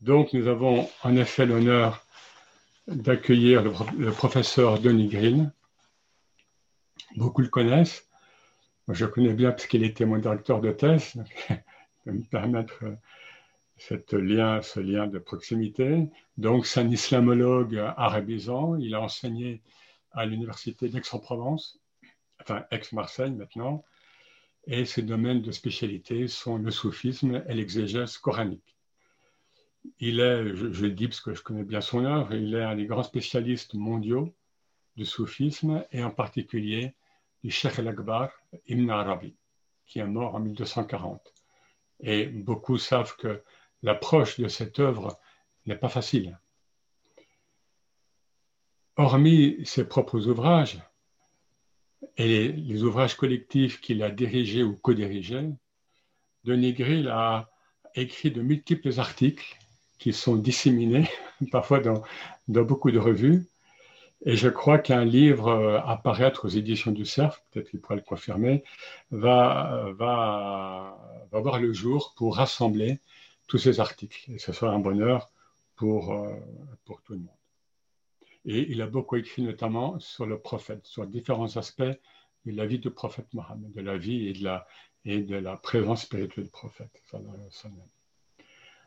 Donc, nous avons en effet l'honneur d'accueillir le, professeur Denis Green. Beaucoup le connaissent. Je le connais bien parce qu'il était mon directeur de thèse. Donc, ça me permettre euh, lien, ce lien de proximité. Donc, c'est un islamologue arabisant. Il a enseigné à l'université d'Aix-en-Provence, enfin Aix-Marseille maintenant, et ses domaines de spécialité sont le soufisme et l'exégèse coranique. Il est, je, le dis parce que je connais bien son œuvre, il est un des grands spécialistes mondiaux du soufisme et en particulier du Sheikh al-Akbar Ibn Arabi, qui est mort en 1240. Et beaucoup savent que l'approche de cette œuvre n'est pas facile. Hormis ses propres ouvrages et les ouvrages collectifs qu'il a dirigés ou co-dirigés, Denis Grill a écrit de multiples articles qui sont disséminés parfois dans, beaucoup de revues. Et je crois qu'un livre euh, à paraître aux éditions du CERF, peut-être qu'il pourra le confirmer, va, va, va voir le jour pour rassembler tous ces articles. Et ce sera un bonheur pour, euh, pour tout le monde. Et il a beaucoup écrit notamment sur le prophète, sur différents aspects de la vie du prophète Mohammed, de la vie et de la présence spirituelle du prophète.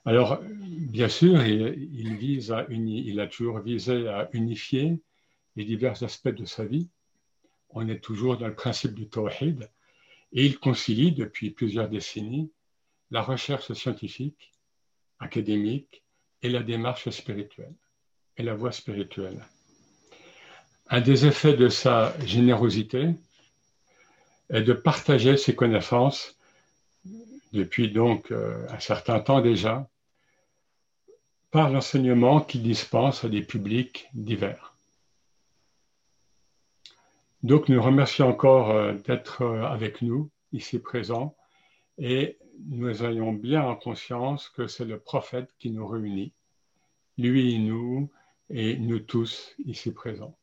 Alors, bien sûr, il, vise à a toujours visé à unifier les divers aspects de sa vie. On est toujours dans le principe du tawhid et il concilie depuis plusieurs décennies la recherche scientifique, académique et la démarche spirituelle et la voie spirituelle. Un des effets de sa générosité est de partager ses connaissances depuis donc euh, un certain temps déjà par l'enseignement qu'il dispense à des publics divers. Donc nous remercions encore euh, d'être euh, avec nous ici présents et nous ayons bien en conscience que c'est le prophète qui nous réunit, lui et nous, et nous tous ici présents.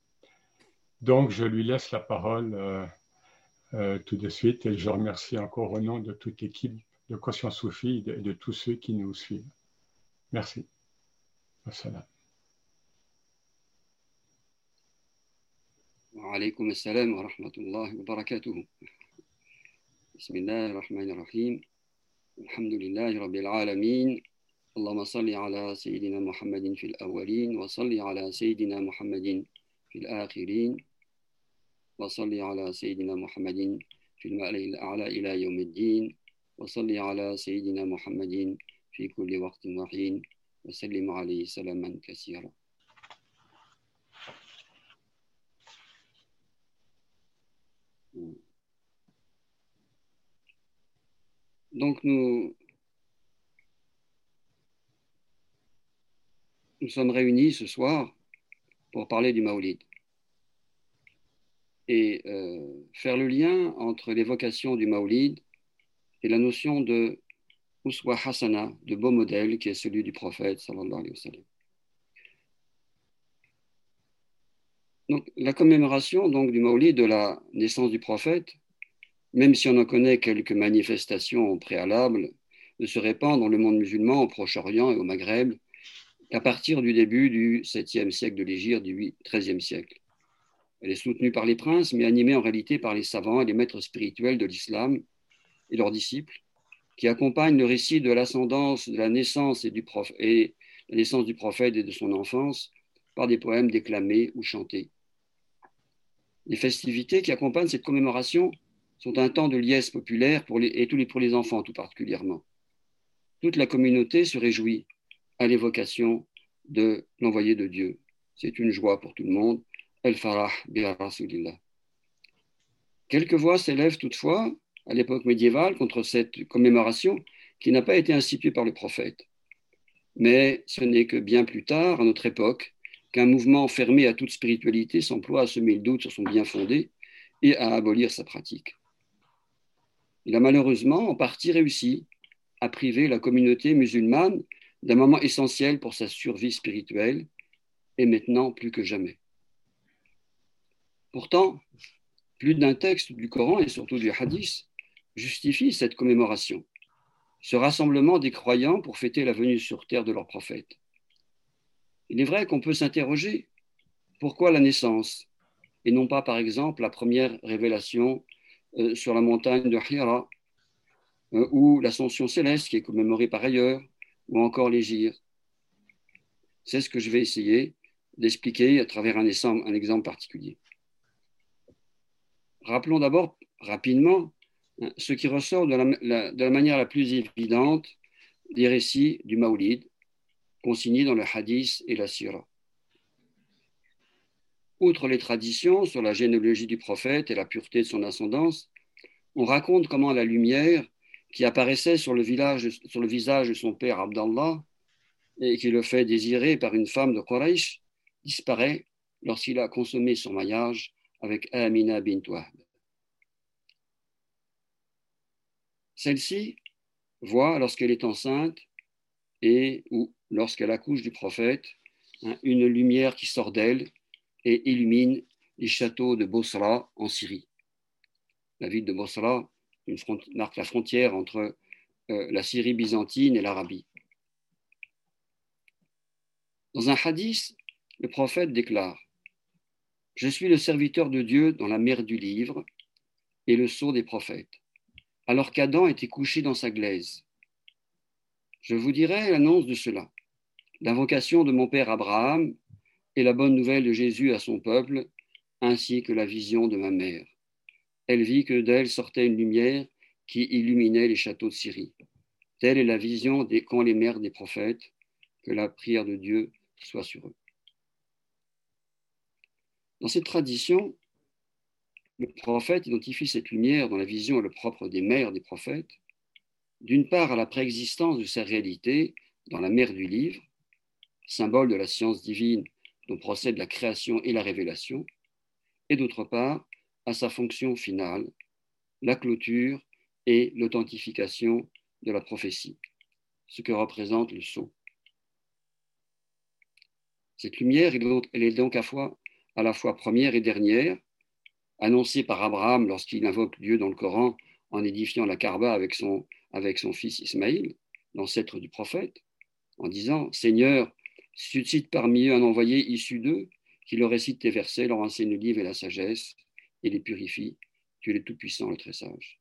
Donc, je lui laisse la parole euh, tout de suite et je remercie encore au nom de toute l'équipe de Conscience Soufie et de, tous ceux qui nous suivent. Merci. Assalam. وعليكم السلام ورحمة الله وبركاته. بسم الله الرحمن الرحيم. الحمد لله رب العالمين. اللهم صل على سيدنا محمد في الأولين وصل على سيدنا محمد في الآخرين وصل على سيدنا محمد في المألأ الأعلى إلى يوم الدين وصل على سيدنا محمد في كل وقت وحين. وسلم عليه سلاما كثيرا Donc nous, nous sommes réunis ce soir pour parler du Maolid et euh, faire le lien entre l'évocation du Maolid et la notion de Uswa Hasana, de beau modèle qui est celui du prophète sallallahu la commémoration donc, du Maolid de la naissance du prophète, même si on en connaît quelques manifestations préalables, ne se répand dans le monde musulman, au Proche-Orient et au Maghreb à partir du début du 7e siècle de l'Égypte, du 13e siècle. Elle est soutenue par les princes, mais animée en réalité par les savants et les maîtres spirituels de l'islam et leurs disciples, qui accompagnent le récit de l'ascendance, de la naissance et, du et la naissance du prophète et de son enfance par des poèmes déclamés ou chantés. Les festivités qui accompagnent cette commémoration sont un temps de liesse populaire pour les, et tous les, pour les enfants tout particulièrement. Toute la communauté se réjouit à l'évocation de l'envoyé de Dieu. C'est une joie pour tout le monde. El Farah bi Rasulillah. Quelques voix s'élèvent toutefois à l'époque médiévale contre cette commémoration qui n'a pas été instituée par le prophète. Mais ce n'est que bien plus tard, à notre époque, qu'un mouvement fermé à toute spiritualité s'emploie à semer le doute sur son bien fondé et à abolir sa pratique. Il a malheureusement en partie réussi à priver la communauté musulmane d'un moment essentiel pour sa survie spirituelle, et maintenant plus que jamais. Pourtant, plus d'un texte du Coran et surtout du Hadith justifie cette commémoration. ce rassemblement des croyants pour fêter la venue sur terre de leur prophète. Il est vrai qu'on peut s'interroger pourquoi la naissance et non pas par exemple la première révélation euh, sur la montagne de Hira euh, ou l'ascension céleste qui est commémorée par ailleurs ou encore les. C'est ce que je vais essayer d'expliquer à travers un exemple particulier. Rappelons d'abord rapidement ce qui ressort de la, manière la plus évidente des récits du Maoulid, consignés dans le Hadith et la Sira. Outre les traditions sur la généalogie du prophète et la pureté de son ascendance, on raconte comment la lumière qui apparaissait sur le, visage de son père Abdallah et qui le fait désirer par une femme de Quraysh disparaît lorsqu'il a consommé son mariage avec Amina bint Wahb. Celle-ci voit lorsqu'elle est enceinte et ou lorsqu'elle accouche du prophète hein, une lumière qui sort d'elle et illumine les châteaux de Bosra en Syrie. La ville de Bosra marque la frontière entre euh, la Syrie byzantine et l'Arabie. Dans un hadith, le prophète déclare Je suis le serviteur de Dieu dans la mer du livre et le sceau des prophètes, alors qu'Adam était couché dans sa glaise. Je vous dirai l'annonce de cela, l'invocation de mon père Abraham et la bonne nouvelle de Jésus à son peuple, ainsi que la vision de ma mère. Elle vit que d'elle sortait une lumière qui illuminait les châteaux de Syrie. Telle est la vision des quand les mères des prophètes, que la prière de Dieu soit sur eux. Dans cette tradition, le prophète identifie cette lumière dans la vision le propre des mères des prophètes, d'une part à la préexistence de sa réalité dans la mer du livre, symbole de la science divine dont procède la création et la révélation, et d'autre part à sa fonction finale, la clôture et l'authentification de la prophétie, ce que représente le sceau. Cette lumière, elle est donc à la fois première et dernière, annoncée par Abraham lorsqu'il invoque Dieu dans le Coran en édifiant la Karba avec son, avec son fils Ismaïl, l'ancêtre du prophète, en disant Seigneur, suscite parmi eux un envoyé issu d'eux, qui leur récite tes versets, leur enseigne le livre et la sagesse, et les purifie. Tu es le Tout-Puissant, le Très Sage.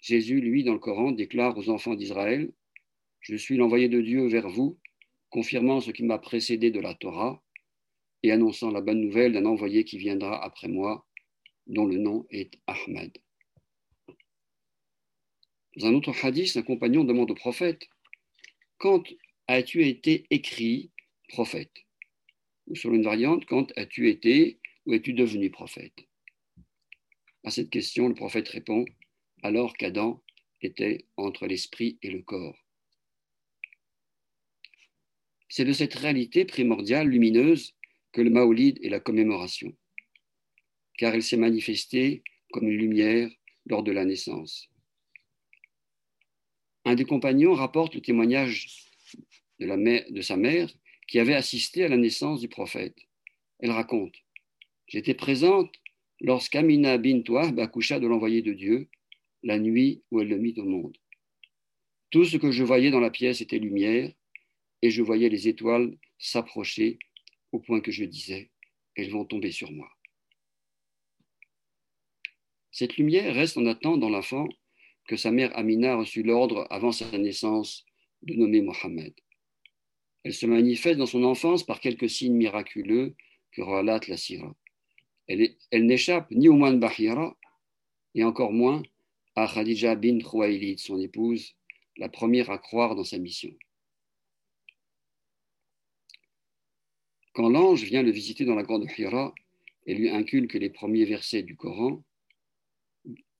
Jésus, lui, dans le Coran, déclare aux enfants d'Israël Je suis l'envoyé de Dieu vers vous, confirmant ce qui m'a précédé de la Torah et annonçant la bonne nouvelle d'un envoyé qui viendra après moi, dont le nom est Ahmed. Dans un autre hadith, un compagnon demande au prophète Quand as-tu été écrit prophète? Ou sur une variante, quand as-tu été ou es-tu devenu prophète? À cette question, le prophète répond alors qu'Adam était entre l'esprit et le corps. C'est de cette réalité primordiale, lumineuse, que le Maolid est la commémoration, car elle s'est manifestée comme une lumière lors de la naissance. Un des compagnons rapporte le témoignage de, de sa mère qui avait assisté à la naissance du prophète. Elle raconte J'étais présente lorsqu'Amina Wahb accoucha de l'envoyé de Dieu la nuit où elle le mit au monde. Tout ce que je voyais dans la pièce était lumière, et je voyais les étoiles s'approcher au point que je disais, elles vont tomber sur moi. Cette lumière reste en attente dans l'enfant que sa mère Amina a reçu l'ordre avant sa naissance de nommer Mohammed. Elle se manifeste dans son enfance par quelques signes miraculeux que relate la Sira. Elle, n'échappe ni au moins de Bahira, et encore moins à Khadija bin Khuwaylid, son épouse, la première à croire dans sa mission. Quand l'ange vient le visiter dans la grande Hira et lui inculque les premiers versets du Coran,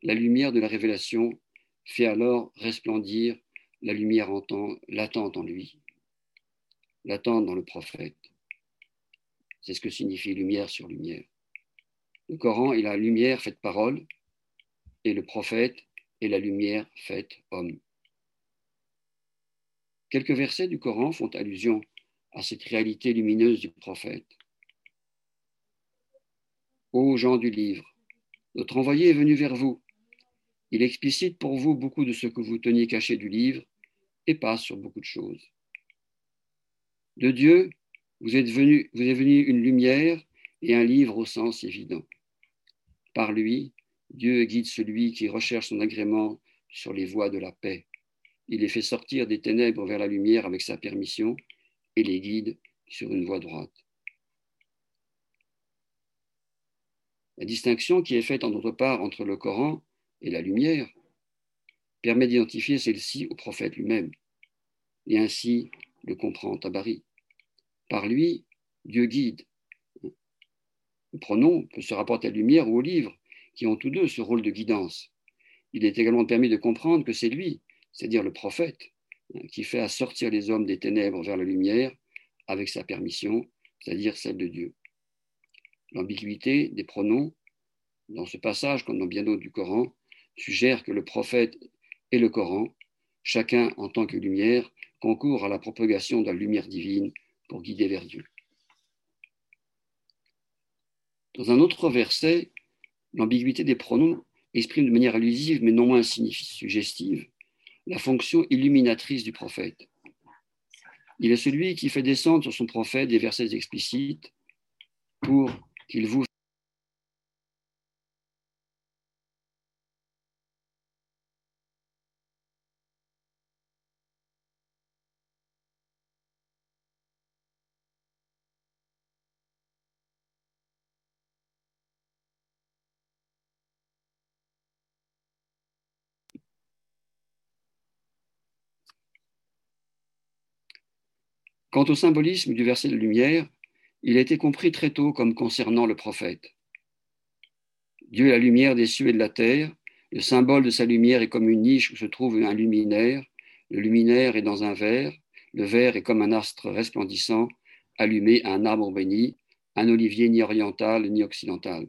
la lumière de la révélation fait alors resplendir la lumière latente en lui, latente dans le prophète. C'est ce que signifie lumière sur lumière. Le Coran est la lumière faite parole et le prophète est la lumière faite homme. Quelques versets du Coran font allusion à cette réalité lumineuse du prophète. Ô gens du livre, notre envoyé est venu vers vous. Il explicite pour vous beaucoup de ce que vous teniez caché du livre et passe sur beaucoup de choses. De Dieu, vous êtes venu, vous êtes venu une lumière et un livre au sens évident. Par lui, Dieu guide celui qui recherche son agrément sur les voies de la paix. Il les fait sortir des ténèbres vers la lumière avec sa permission les guide sur une voie droite. La distinction qui est faite en d'autre part entre le Coran et la lumière permet d'identifier celle-ci au prophète lui-même et ainsi le comprend Tabari. Par lui, Dieu guide. Le pronom peut se rapporter à la lumière ou au livre, qui ont tous deux ce rôle de guidance. Il est également permis de comprendre que c'est lui, c'est-à-dire le prophète, qui fait assortir les hommes des ténèbres vers la lumière avec sa permission, c'est-à-dire celle de Dieu. L'ambiguïté des pronoms dans ce passage, comme dans bien d'autres du Coran, suggère que le prophète et le Coran, chacun en tant que lumière, concourent à la propagation de la lumière divine pour guider vers Dieu. Dans un autre verset, l'ambiguïté des pronoms exprime de manière allusive, mais non moins suggestive, la fonction illuminatrice du prophète. Il est celui qui fait descendre sur son prophète des versets explicites pour qu'il vous Quant au symbolisme du verset de lumière, il a été compris très tôt comme concernant le prophète. Dieu est la lumière des cieux et de la terre. Le symbole de sa lumière est comme une niche où se trouve un luminaire. Le luminaire est dans un verre. Le verre est comme un astre resplendissant allumé à un arbre béni, un olivier ni oriental ni occidental.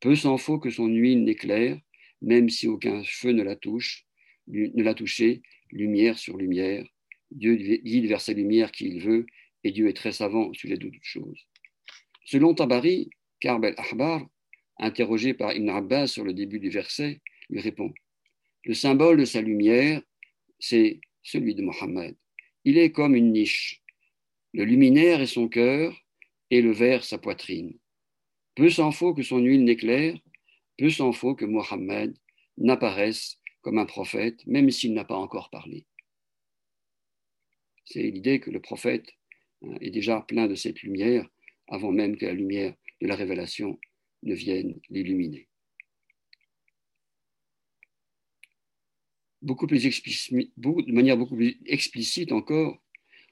Peu s'en faut que son huile n'éclaire, même si aucun feu ne la touche, ne l'a touché, lumière sur lumière, Dieu guide vers sa lumière qui il veut, et Dieu est très savant au sujet de toutes choses. Selon Tabari, Karb el-Ahbar, interrogé par Ibn Abbas sur le début du verset, lui répond Le symbole de sa lumière, c'est celui de Mohammed. Il est comme une niche. Le luminaire est son cœur et le verre sa poitrine. Peu s'en faut que son huile n'éclaire, peu s'en faut que Mohammed n'apparaisse comme un prophète, même s'il n'a pas encore parlé. C'est l'idée que le prophète hein, est déjà plein de cette lumière avant même que la lumière de la révélation ne vienne l'illuminer. De manière beaucoup plus explicite encore,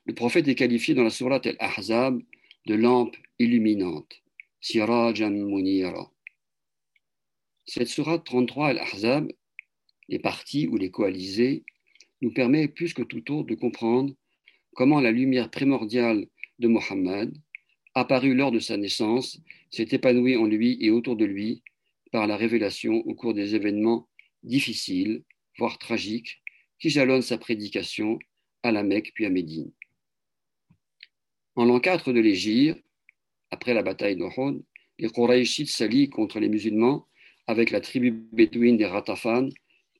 le prophète est qualifié dans la sourate Al-Ahzab de lampe illuminante, Sirajan Munira. Cette sourate 33 Al-Ahzab, les partis ou les coalisés, nous permet plus que tout autre de comprendre comment la lumière primordiale de Mohammed, apparue lors de sa naissance, s'est épanouie en lui et autour de lui par la révélation au cours des événements difficiles, voire tragiques, qui jalonnent sa prédication à la Mecque puis à Médine. En l'an 4 de l'Égypte, après la bataille d'Ohod, les Qurayshites s'allient contre les musulmans avec la tribu bédouine des Ratafan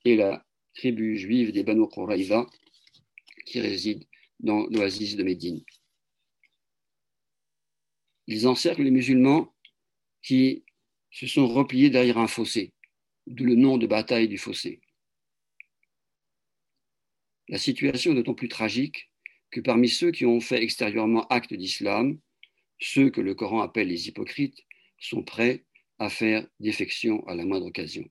et la tribu juive des Banu Qurayza qui résident dans l'oasis de Médine. Ils encerclent les musulmans qui se sont repliés derrière un fossé, d'où le nom de bataille du fossé. La situation est d'autant plus tragique que parmi ceux qui ont fait extérieurement acte d'islam, ceux que le Coran appelle les hypocrites sont prêts à faire défection à la moindre occasion,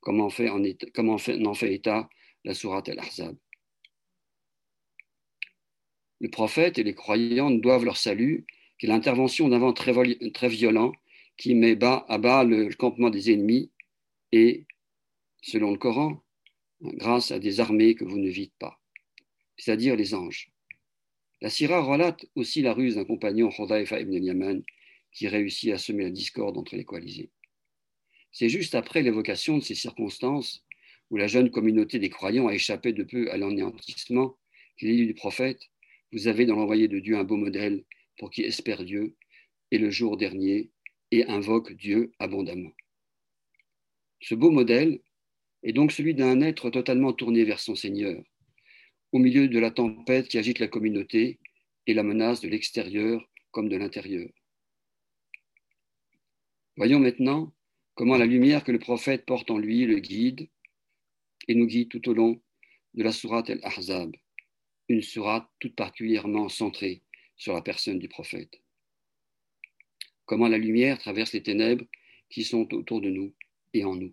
comme en fait, en, état la sourate al-Ahzab. Le prophète et les croyants doivent leur salut qu'est l'intervention d'un vent très, violent qui met bas, à bas le campement des ennemis et, selon le Coran, grâce à des armées que vous ne vîtes pas, c'est-à-dire les anges. La Syrah relate aussi la ruse d'un compagnon, Hudayfa ibn Yaman, qui réussit à semer la discorde entre les coalisés. C'est juste après l'évocation de ces circonstances où la jeune communauté des croyants a échappé de peu à l'anéantissement est dit du prophète vous avez dans l'envoyé de Dieu un beau modèle pour qui espère Dieu et le jour dernier et invoque Dieu abondamment. Ce beau modèle, est donc celui d'un être totalement tourné vers son Seigneur, au milieu de la tempête qui agite la communauté et la menace de l'extérieur comme de l'intérieur. Voyons maintenant comment la lumière que le prophète porte en lui le guide et nous guide tout au long de la sourate El-Ahzab, une sourate toute particulièrement centrée sur la personne du prophète. Comment la lumière traverse les ténèbres qui sont autour de nous et en nous.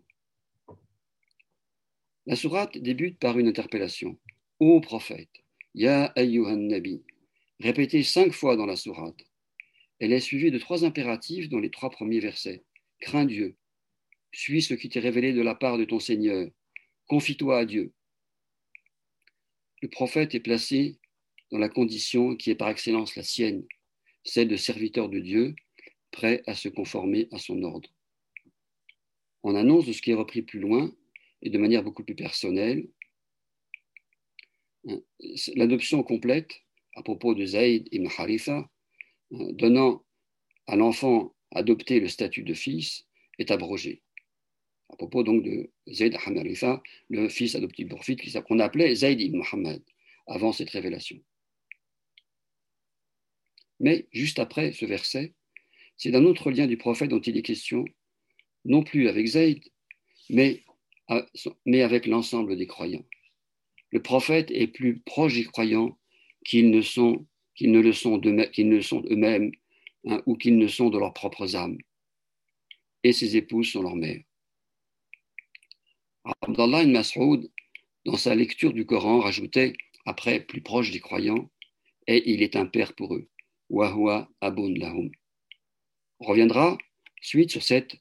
La sourate débute par une interpellation. Ô prophète, Ya ayyuhan nabi, répétée cinq fois dans la sourate. Elle est suivie de trois impératifs dans les trois premiers versets. Crains Dieu, suis ce qui t'est révélé de la part de ton Seigneur, confie-toi à Dieu. Le prophète est placé dans la condition qui est par excellence la sienne, celle de serviteur de Dieu, prêt à se conformer à son ordre. En annonce de ce qui est repris plus loin et de manière beaucoup plus personnelle, hein, l'adoption complète à propos de Zayd ibn Haritha, hein, donnant à l'enfant adopté le statut de fils, est abrogée. À propos donc de Zayd ibn Haritha, le fils adoptif prophète qu'on appelait Zayd ibn Muhammad avant cette révélation. Mais juste après ce verset, c'est d'un autre lien du prophète dont il est question, non plus avec Zayd, mais, avec l'ensemble des croyants. Le prophète est plus proche des croyants qu'ils ne, le sont eux-mêmes hein, ou qu'ils ne sont de leurs propres âmes. Et ses épouses sont leurs mères. Abdallah ibn Mas'ud, dans sa lecture du Coran, rajoutait, après plus proche des croyants, et il est un père pour eux. Wahwa abun lahum. On reviendra suite sur cette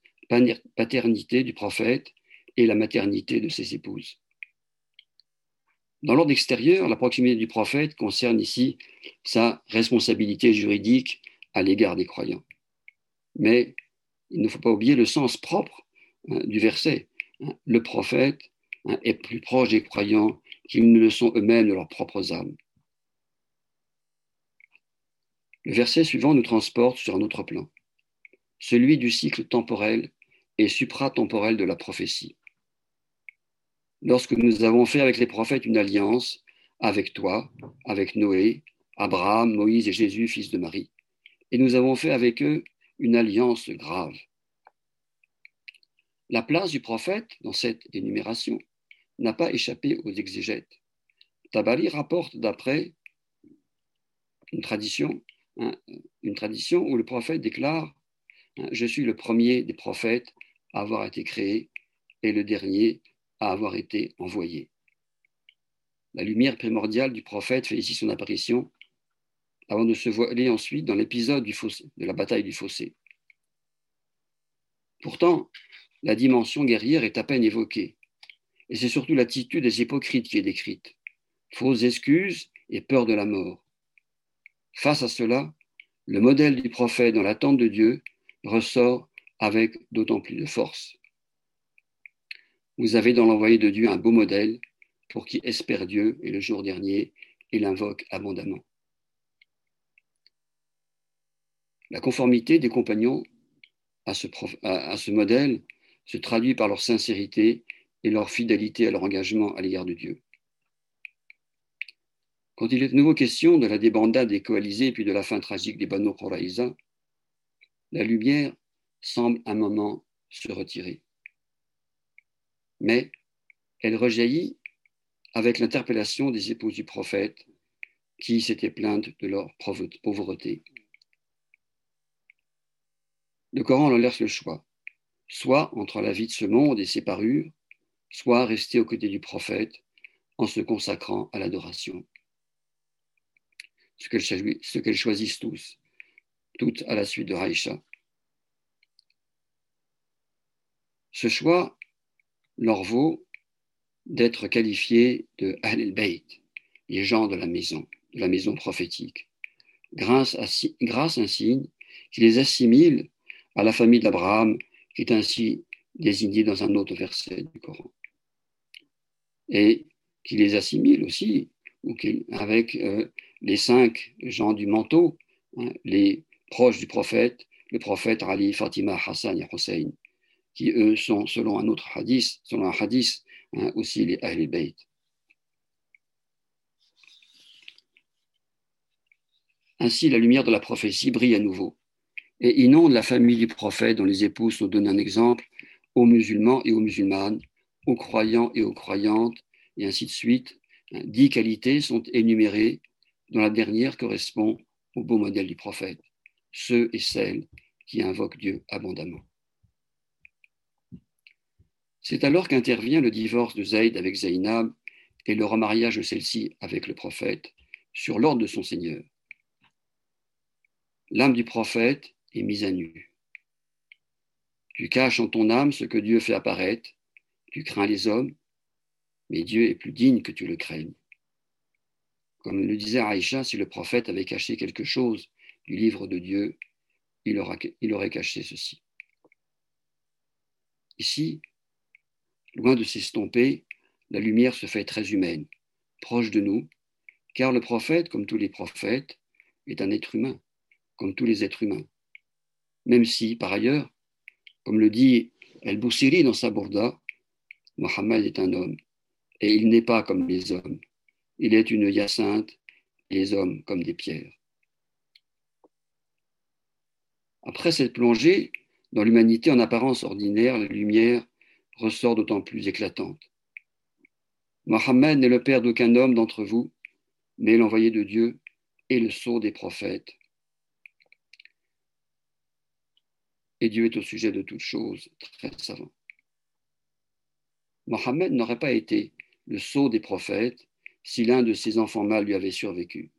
paternité du prophète et la maternité de ses épouses. Dans l'ordre extérieur, la proximité du prophète concerne ici sa responsabilité juridique à l'égard des croyants. Mais il ne faut pas oublier le sens propre hein, du verset. Le prophète hein, est plus proche des croyants qu'ils ne le sont eux-mêmes de leurs propres âmes. Le verset suivant nous transporte sur un autre plan, celui du cycle temporel et supratemporel de la prophétie. Lorsque nous avons fait avec les prophètes une alliance, avec toi, avec Noé, Abraham, Moïse et Jésus, fils de Marie, et nous avons fait avec eux une alliance grave. La place du prophète dans cette énumération n'a pas échappé aux exégètes. Tabari rapporte d'après une tradition, hein, où le prophète déclare hein, Je suis le premier des prophètes à avoir été créé et le dernier à avoir été envoyé. La lumière primordiale du prophète fait ici son apparition avant de se voiler ensuite dans l'épisode de la bataille du fossé. Pourtant, la dimension guerrière est à peine évoquée, et c'est surtout l'attitude des hypocrites qui est décrite, fausses excuses et peur de la mort. Face à cela, le modèle du prophète dans l'attente de Dieu ressort avec d'autant plus de force. Vous avez dans l'envoyé de Dieu un beau modèle pour qui espère Dieu et le jour dernier et l'invoque abondamment. La conformité des compagnons à ce, à ce, modèle se traduit par leur sincérité et leur fidélité à leur engagement à l'égard de Dieu. Quand il est de nouveau question de la débandade des coalisés puis de la fin tragique des Banu Quraïza, la lumière semble un moment se retirer. Mais elle rejaillit avec l'interpellation des épouses du prophète qui s'étaient plaintes de leur pauvreté. Le Coran leur laisse le choix, soit entre la vie de ce monde et ses parures, soit rester aux côtés du prophète en se consacrant à l'adoration. Ce qu'elles choisissent tous, toutes à la suite de Raïcha. Ce choix leur vaut d'être qualifiés de Ahl-Bayt, les gens de la maison, de la maison prophétique, grâce à, grâce à un signe qui les assimile à la famille d'Abraham, est ainsi désignée dans un autre verset du Coran, et qui les assimile aussi ou avec euh, les cinq gens du manteau, hein, les proches du prophète, le prophète Ali, Fatima, Hassan et Hussein qui eux sont, selon un autre hadith, selon un hadith hein, aussi les Ahl Bayt. Ainsi, la lumière de la prophétie brille à nouveau et inonde la famille du prophète dont les épouses nous donnent un exemple aux musulmans et aux musulmanes, aux croyants et aux croyantes, et ainsi de suite. Dix qualités sont énumérées, dont la dernière correspond au beau modèle du prophète, ceux et celles qui invoquent Dieu abondamment. C'est alors qu'intervient le divorce de Zayd avec Zainab et le remariage de celle-ci avec le prophète sur l'ordre de son Seigneur. L'âme du prophète mise à nu. Tu caches en ton âme ce que Dieu fait apparaître, tu crains les hommes, mais Dieu est plus digne que tu le craignes. Comme le disait Aïcha, si le prophète avait caché quelque chose du livre de Dieu, il aurait caché ceci. Ici, loin de s'estomper, la lumière se fait très humaine, proche de nous, car le prophète, comme tous les prophètes, est un être humain, comme tous les êtres humains. Même si, par ailleurs, comme le dit El-Boussiri dans sa Bourda, Mohammed est un homme, et il n'est pas comme les hommes. Il est une hyacinthe, les hommes comme des pierres. Après cette plongée dans l'humanité en apparence ordinaire, la lumière ressort d'autant plus éclatante. Mohammed n'est le père d'aucun homme d'entre vous, mais l'envoyé de Dieu et le sceau des prophètes. Et Dieu est au sujet de toutes choses très savant. Mohammed n'aurait pas été le sceau des prophètes si l'un de ses enfants mâles lui avait survécu.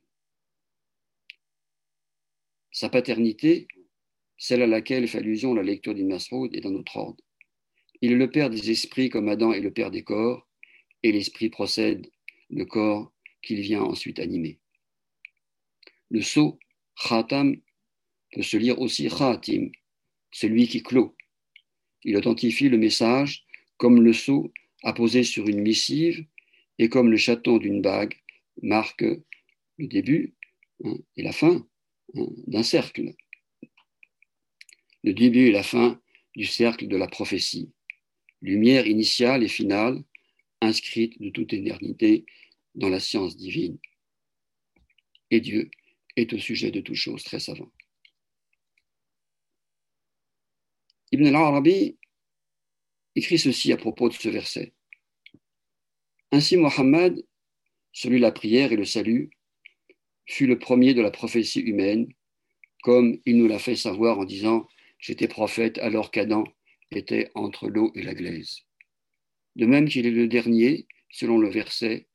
Sa paternité, celle à laquelle fait allusion la lecture d'Ibn est dans notre ordre. Il est le père des esprits comme Adam est le père des corps, et l'esprit procède le corps qu'il vient ensuite animer. Le sceau, khatam, peut se lire aussi khatim, celui qui clôt. Il authentifie le message comme le sceau apposé sur une missive et comme le chaton d'une bague marque le début hein, et la fin hein, d'un cercle. Le début et la fin du cercle de la prophétie lumière initiale et finale, inscrite de toute éternité dans la science divine. Et Dieu est au sujet de toutes choses très savant. Ibn al-Arabi écrit ceci à propos de ce verset. Ainsi Mohammed, celui de la prière et le salut, fut le premier de la prophétie humaine, comme il nous l'a fait savoir en disant J'étais prophète alors qu'Adam était entre l'eau et la glaise. De même qu'il est le dernier, selon le verset,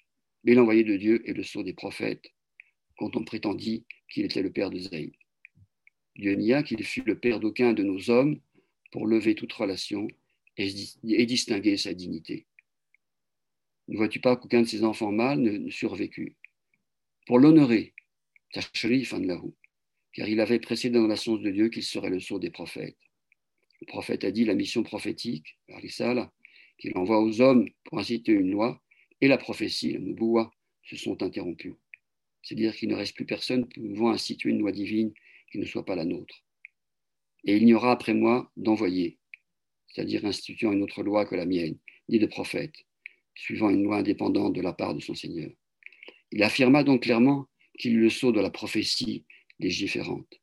mais l'envoyé de Dieu est le sceau des prophètes, quand on prétendit qu'il était le père de Zaïd. Dieu nia qu'il fût le père d'aucun de nos hommes pour lever toute relation et, distinguer sa dignité. Ne vois-tu pas qu'aucun de ses enfants mâles ne, survécut Pour l'honorer, car il avait précédé dans la de Dieu qu'il serait le sceau des prophètes. Le prophète a dit la mission prophétique, qu'il envoie aux hommes pour inciter une loi, et la prophétie, la nubuwa, se sont interrompues. C'est-à-dire qu'il ne reste plus personne pouvant instituer une loi divine qui ne soit pas la nôtre. Et il n'y aura après moi d'envoyé, c'est-à-dire instituant une autre loi que la mienne, ni de prophète, suivant une loi indépendante de la part de son Seigneur. Il affirma donc clairement qu'il eut le sceau de la prophétie légiférante.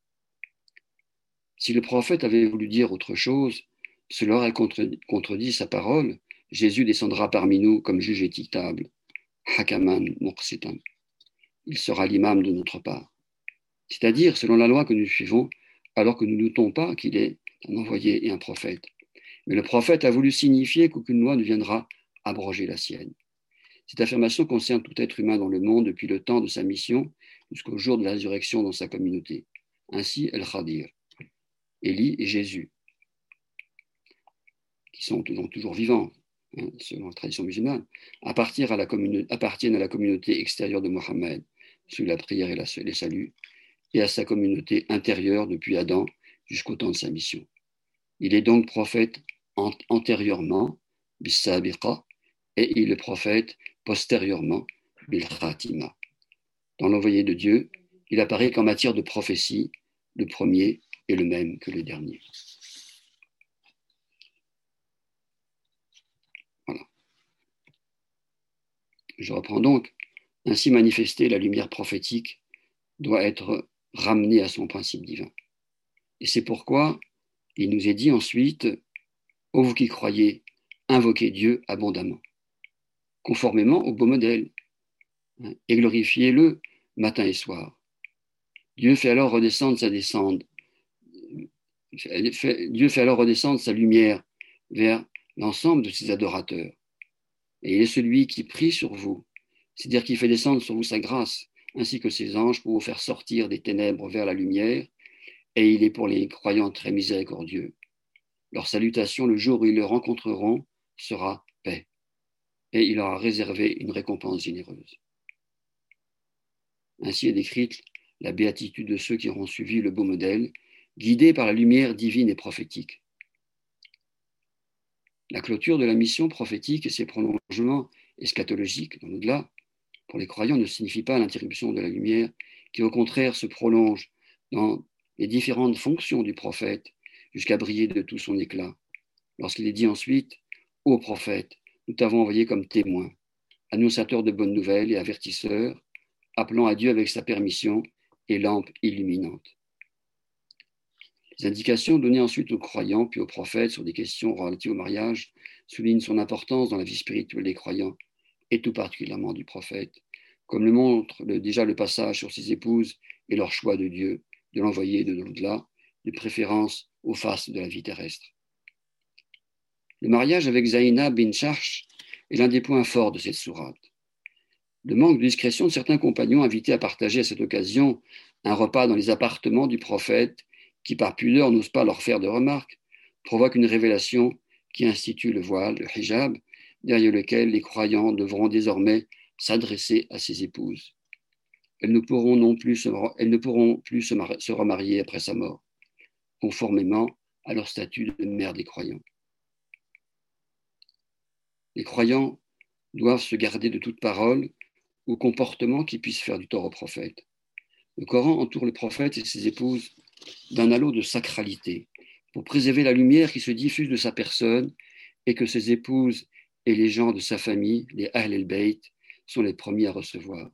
Si le prophète avait voulu dire autre chose, cela aurait contredit sa parole. Jésus descendra parmi nous comme juge équitable. Hakaman Muqsitan. Il sera l'imam de notre part. C'est-à-dire, selon la loi que nous suivons, alors que nous ne doutons pas qu'il est un envoyé et un prophète. Mais le prophète a voulu signifier qu'aucune loi ne viendra abroger la sienne. Cette affirmation concerne tout être humain dans le monde depuis le temps de sa mission jusqu'au jour de la résurrection dans sa communauté. Ainsi, El-Khadir, Élie et Jésus, qui sont toujours vivants, hein, selon la tradition musulmane, appartiennent à, la appartiennent à la communauté extérieure de Mohammed, sous la prière et les saluts, et à sa communauté intérieure depuis Adam jusqu'au temps de sa mission. Il est donc prophète antérieurement, bisabiqa, et il est prophète postérieurement, bil Dans l'envoyé de Dieu, il apparaît qu'en matière de prophétie, le premier est le même que le dernier. Voilà. Je reprends donc, ainsi manifestée, la lumière prophétique doit être ramenée à son principe divin. Et c'est pourquoi il nous est dit ensuite, ô vous qui croyez, invoquez Dieu abondamment, conformément au beau modèle, hein, et glorifiez-le matin et soir. Dieu fait alors redescendre sa descente, Dieu fait alors redescendre sa lumière vers l'ensemble de ses adorateurs. Et il est celui qui prie sur vous, c'est-à-dire qui fait descendre sur vous sa grâce, ainsi que ses anges pour vous faire sortir des ténèbres vers la lumière, et il est pour les croyants très miséricordieux. Leur salutation le jour où ils le rencontreront sera paix, et il leur a réservé une récompense généreuse. Ainsi est décrite la béatitude de ceux qui auront suivi le beau modèle, guidés par la lumière divine et prophétique. La clôture de la mission prophétique et ses prolongements eschatologiques dans l'au-delà, pour les croyants, ne signifie pas l'interruption de la lumière, qui au contraire se prolonge dans les différentes fonctions du prophète jusqu'à briller de tout son éclat. Lorsqu'il est dit ensuite, Ô prophète, nous t'avons envoyé comme témoin, annonciateur de bonnes nouvelles et avertisseur, appelant à Dieu avec sa permission et lampe illuminante. Les indications données ensuite aux croyants puis aux prophètes sur des questions relatives au mariage soulignent son importance dans la vie spirituelle des croyants et tout particulièrement du prophète, comme le montre déjà le passage sur ses épouses et leur choix de Dieu, de l'envoyer de l'au-delà, de préférence aux faces de la vie terrestre. Le mariage avec Zaina bin Charch est l'un des points forts de cette sourate. Le manque de discrétion de certains compagnons invités à partager à cette occasion un repas dans les appartements du prophète, qui par pudeur n'ose pas leur faire de remarques, provoque une révélation qui institue le voile, le hijab, derrière lequel les croyants devront désormais s'adresser à ses épouses. Elles ne pourront, plus se, elles se remarier après sa mort, conformément à leur statut de mère des croyants. Les croyants doivent se garder de toute parole ou comportement qui puisse faire du tort au prophète. Le Coran entoure le prophète et ses épouses d'un halo de sacralité pour préserver la lumière qui se diffuse de sa personne et que ses épouses et les gens de sa famille, les Ahl el-Bayt, sont les premiers à recevoir.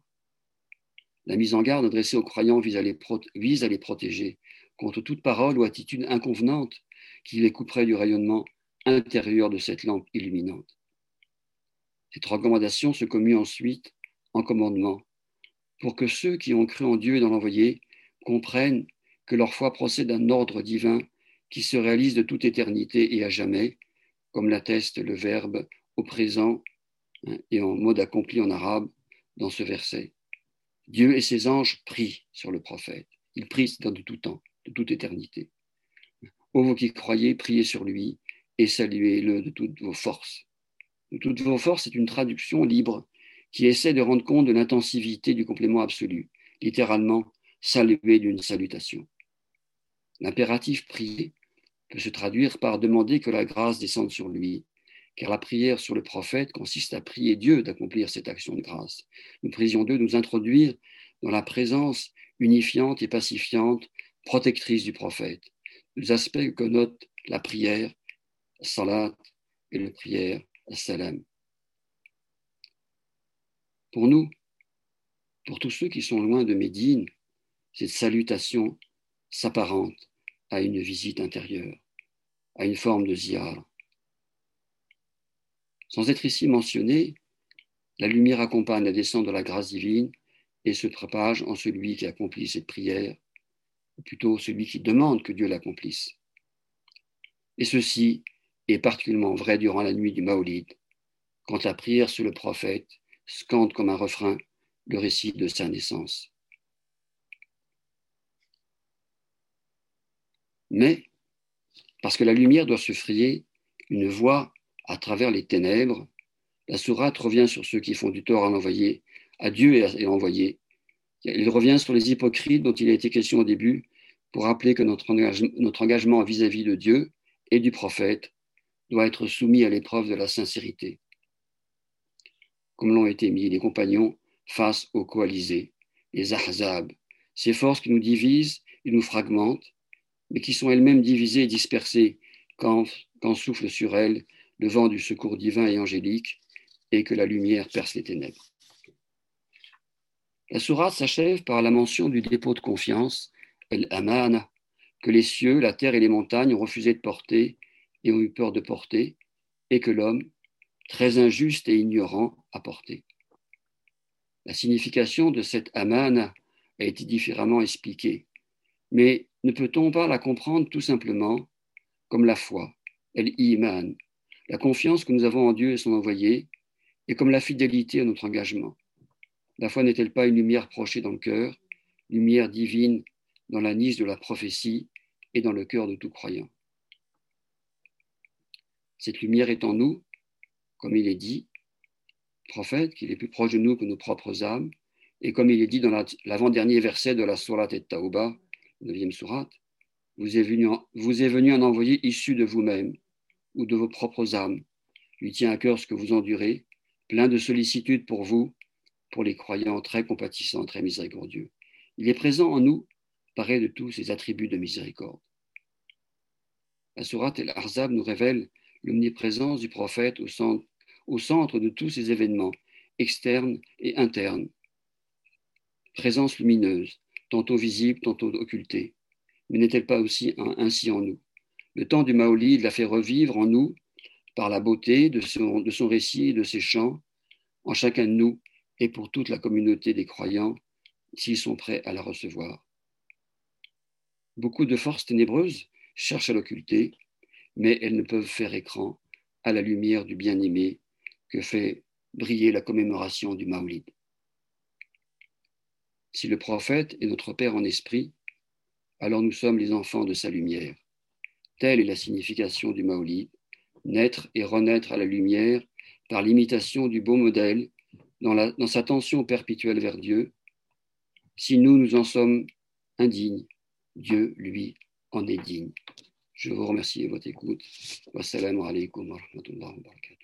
La mise en garde adressée aux croyants vise à, les protéger contre toute parole ou attitude inconvenante qui les couperait du rayonnement intérieur de cette lampe illuminante. Cette recommandation se commue ensuite en commandement pour que ceux qui ont cru en Dieu et dans l'envoyé comprennent que leur foi procède d'un ordre divin qui se réalise de toute éternité et à jamais, comme l'atteste le verbe au présent hein, et en mode accompli en arabe dans ce verset. Dieu et ses anges prient sur le prophète. Ils prient dans de tout temps, de toute éternité. Ô vous qui croyez, priez sur lui et saluez-le de toutes vos forces. De toutes vos forces est une traduction libre qui essaie de rendre compte de l'intensivité du complément absolu, littéralement saluer d'une salutation. L'impératif prier peut se traduire par demander que la grâce descende sur lui, car la prière sur le prophète consiste à prier Dieu d'accomplir cette action de grâce. Nous prions Dieu de nous introduire dans la présence unifiante et pacifiante, protectrice du prophète, deux aspects que note la prière, salat, et la prière, salam. Pour nous, pour tous ceux qui sont loin de Médine, cette salutation s'apparente à une visite intérieure, à une forme de ziyar. Sans être ici mentionné, la lumière accompagne la descente de la grâce divine et se propage en celui qui accomplit cette prière, ou plutôt celui qui demande que Dieu l'accomplisse. Et ceci est particulièrement vrai durant la nuit du Maolid, quand la prière sur le prophète scande comme un refrain le récit de sa naissance. Mais, parce que la lumière doit se frayer une voie à travers les ténèbres, la sourate revient sur ceux qui font du tort à l'envoyer, à Dieu et à l'envoyer. Il revient sur les hypocrites dont il a été question au début pour rappeler que notre engagement vis-à-vis de Dieu et du prophète doit être soumis à l'épreuve de la sincérité. Comme l'ont été mis les compagnons face aux coalisés, les ahzab, ces forces qui nous divisent et nous fragmentent, mais qui sont elles-mêmes divisées et dispersées quand, quand souffle sur elles le vent du secours divin et angélique, et que la lumière perce les ténèbres. La sourate s'achève par la mention du dépôt de confiance, el amana, que les cieux, la terre et les montagnes ont refusé de porter et ont eu peur de porter, et que l'homme, très injuste et ignorant, a porté. La signification de cette amana a été différemment expliquée, mais ne peut-on pas la comprendre tout simplement comme la foi, el iman, la confiance que nous avons en Dieu et son envoyé, et comme la fidélité à notre engagement. La foi n'est-elle pas une lumière prochée dans le cœur, lumière divine dans la niche de la prophétie et dans le cœur de tout croyant? Cette lumière est en nous, comme il est dit, prophète, qu'il est plus proche de nous que nos propres âmes, et comme il est dit dans l'avant-dernier verset de la Surat et Tauba, 9e Surat, vous est, venu, vous est venu un envoyé issu de vous-même ou de vos propres âmes. Lui tient à cœur ce que vous endurez, plein de sollicitude pour vous, pour les croyants très compatissants, très miséricordieux. Il est présent en nous, paré de tous ses attributs de miséricorde. La sourate El Arzab nous révèle l'omniprésence du prophète au centre, au centre de tous ces événements, externes et internes. Présence lumineuse, tantôt visible, tantôt occultée. Mais n'est-elle pas aussi ainsi en nous? Le temps du Maolid l'a fait revivre en nous par la beauté de son, de son récit et de ses chants, en chacun de nous et pour toute la communauté des croyants, s'ils sont prêts à la recevoir. Beaucoup de forces ténébreuses cherchent à l'occulter, mais elles ne peuvent faire écran à la lumière du bien-aimé que fait briller la commémoration du Maolid. Si le prophète est notre Père en esprit, alors nous sommes les enfants de sa lumière. Telle est la signification du Maolid, naître et renaître à la lumière par l'imitation du beau modèle dans, sa tension perpétuelle vers Dieu. Si nous, nous en sommes indignes, Dieu, lui, en est digne. Je vous remercie de votre écoute. Wassalamu alaikum wa rahmatullahi.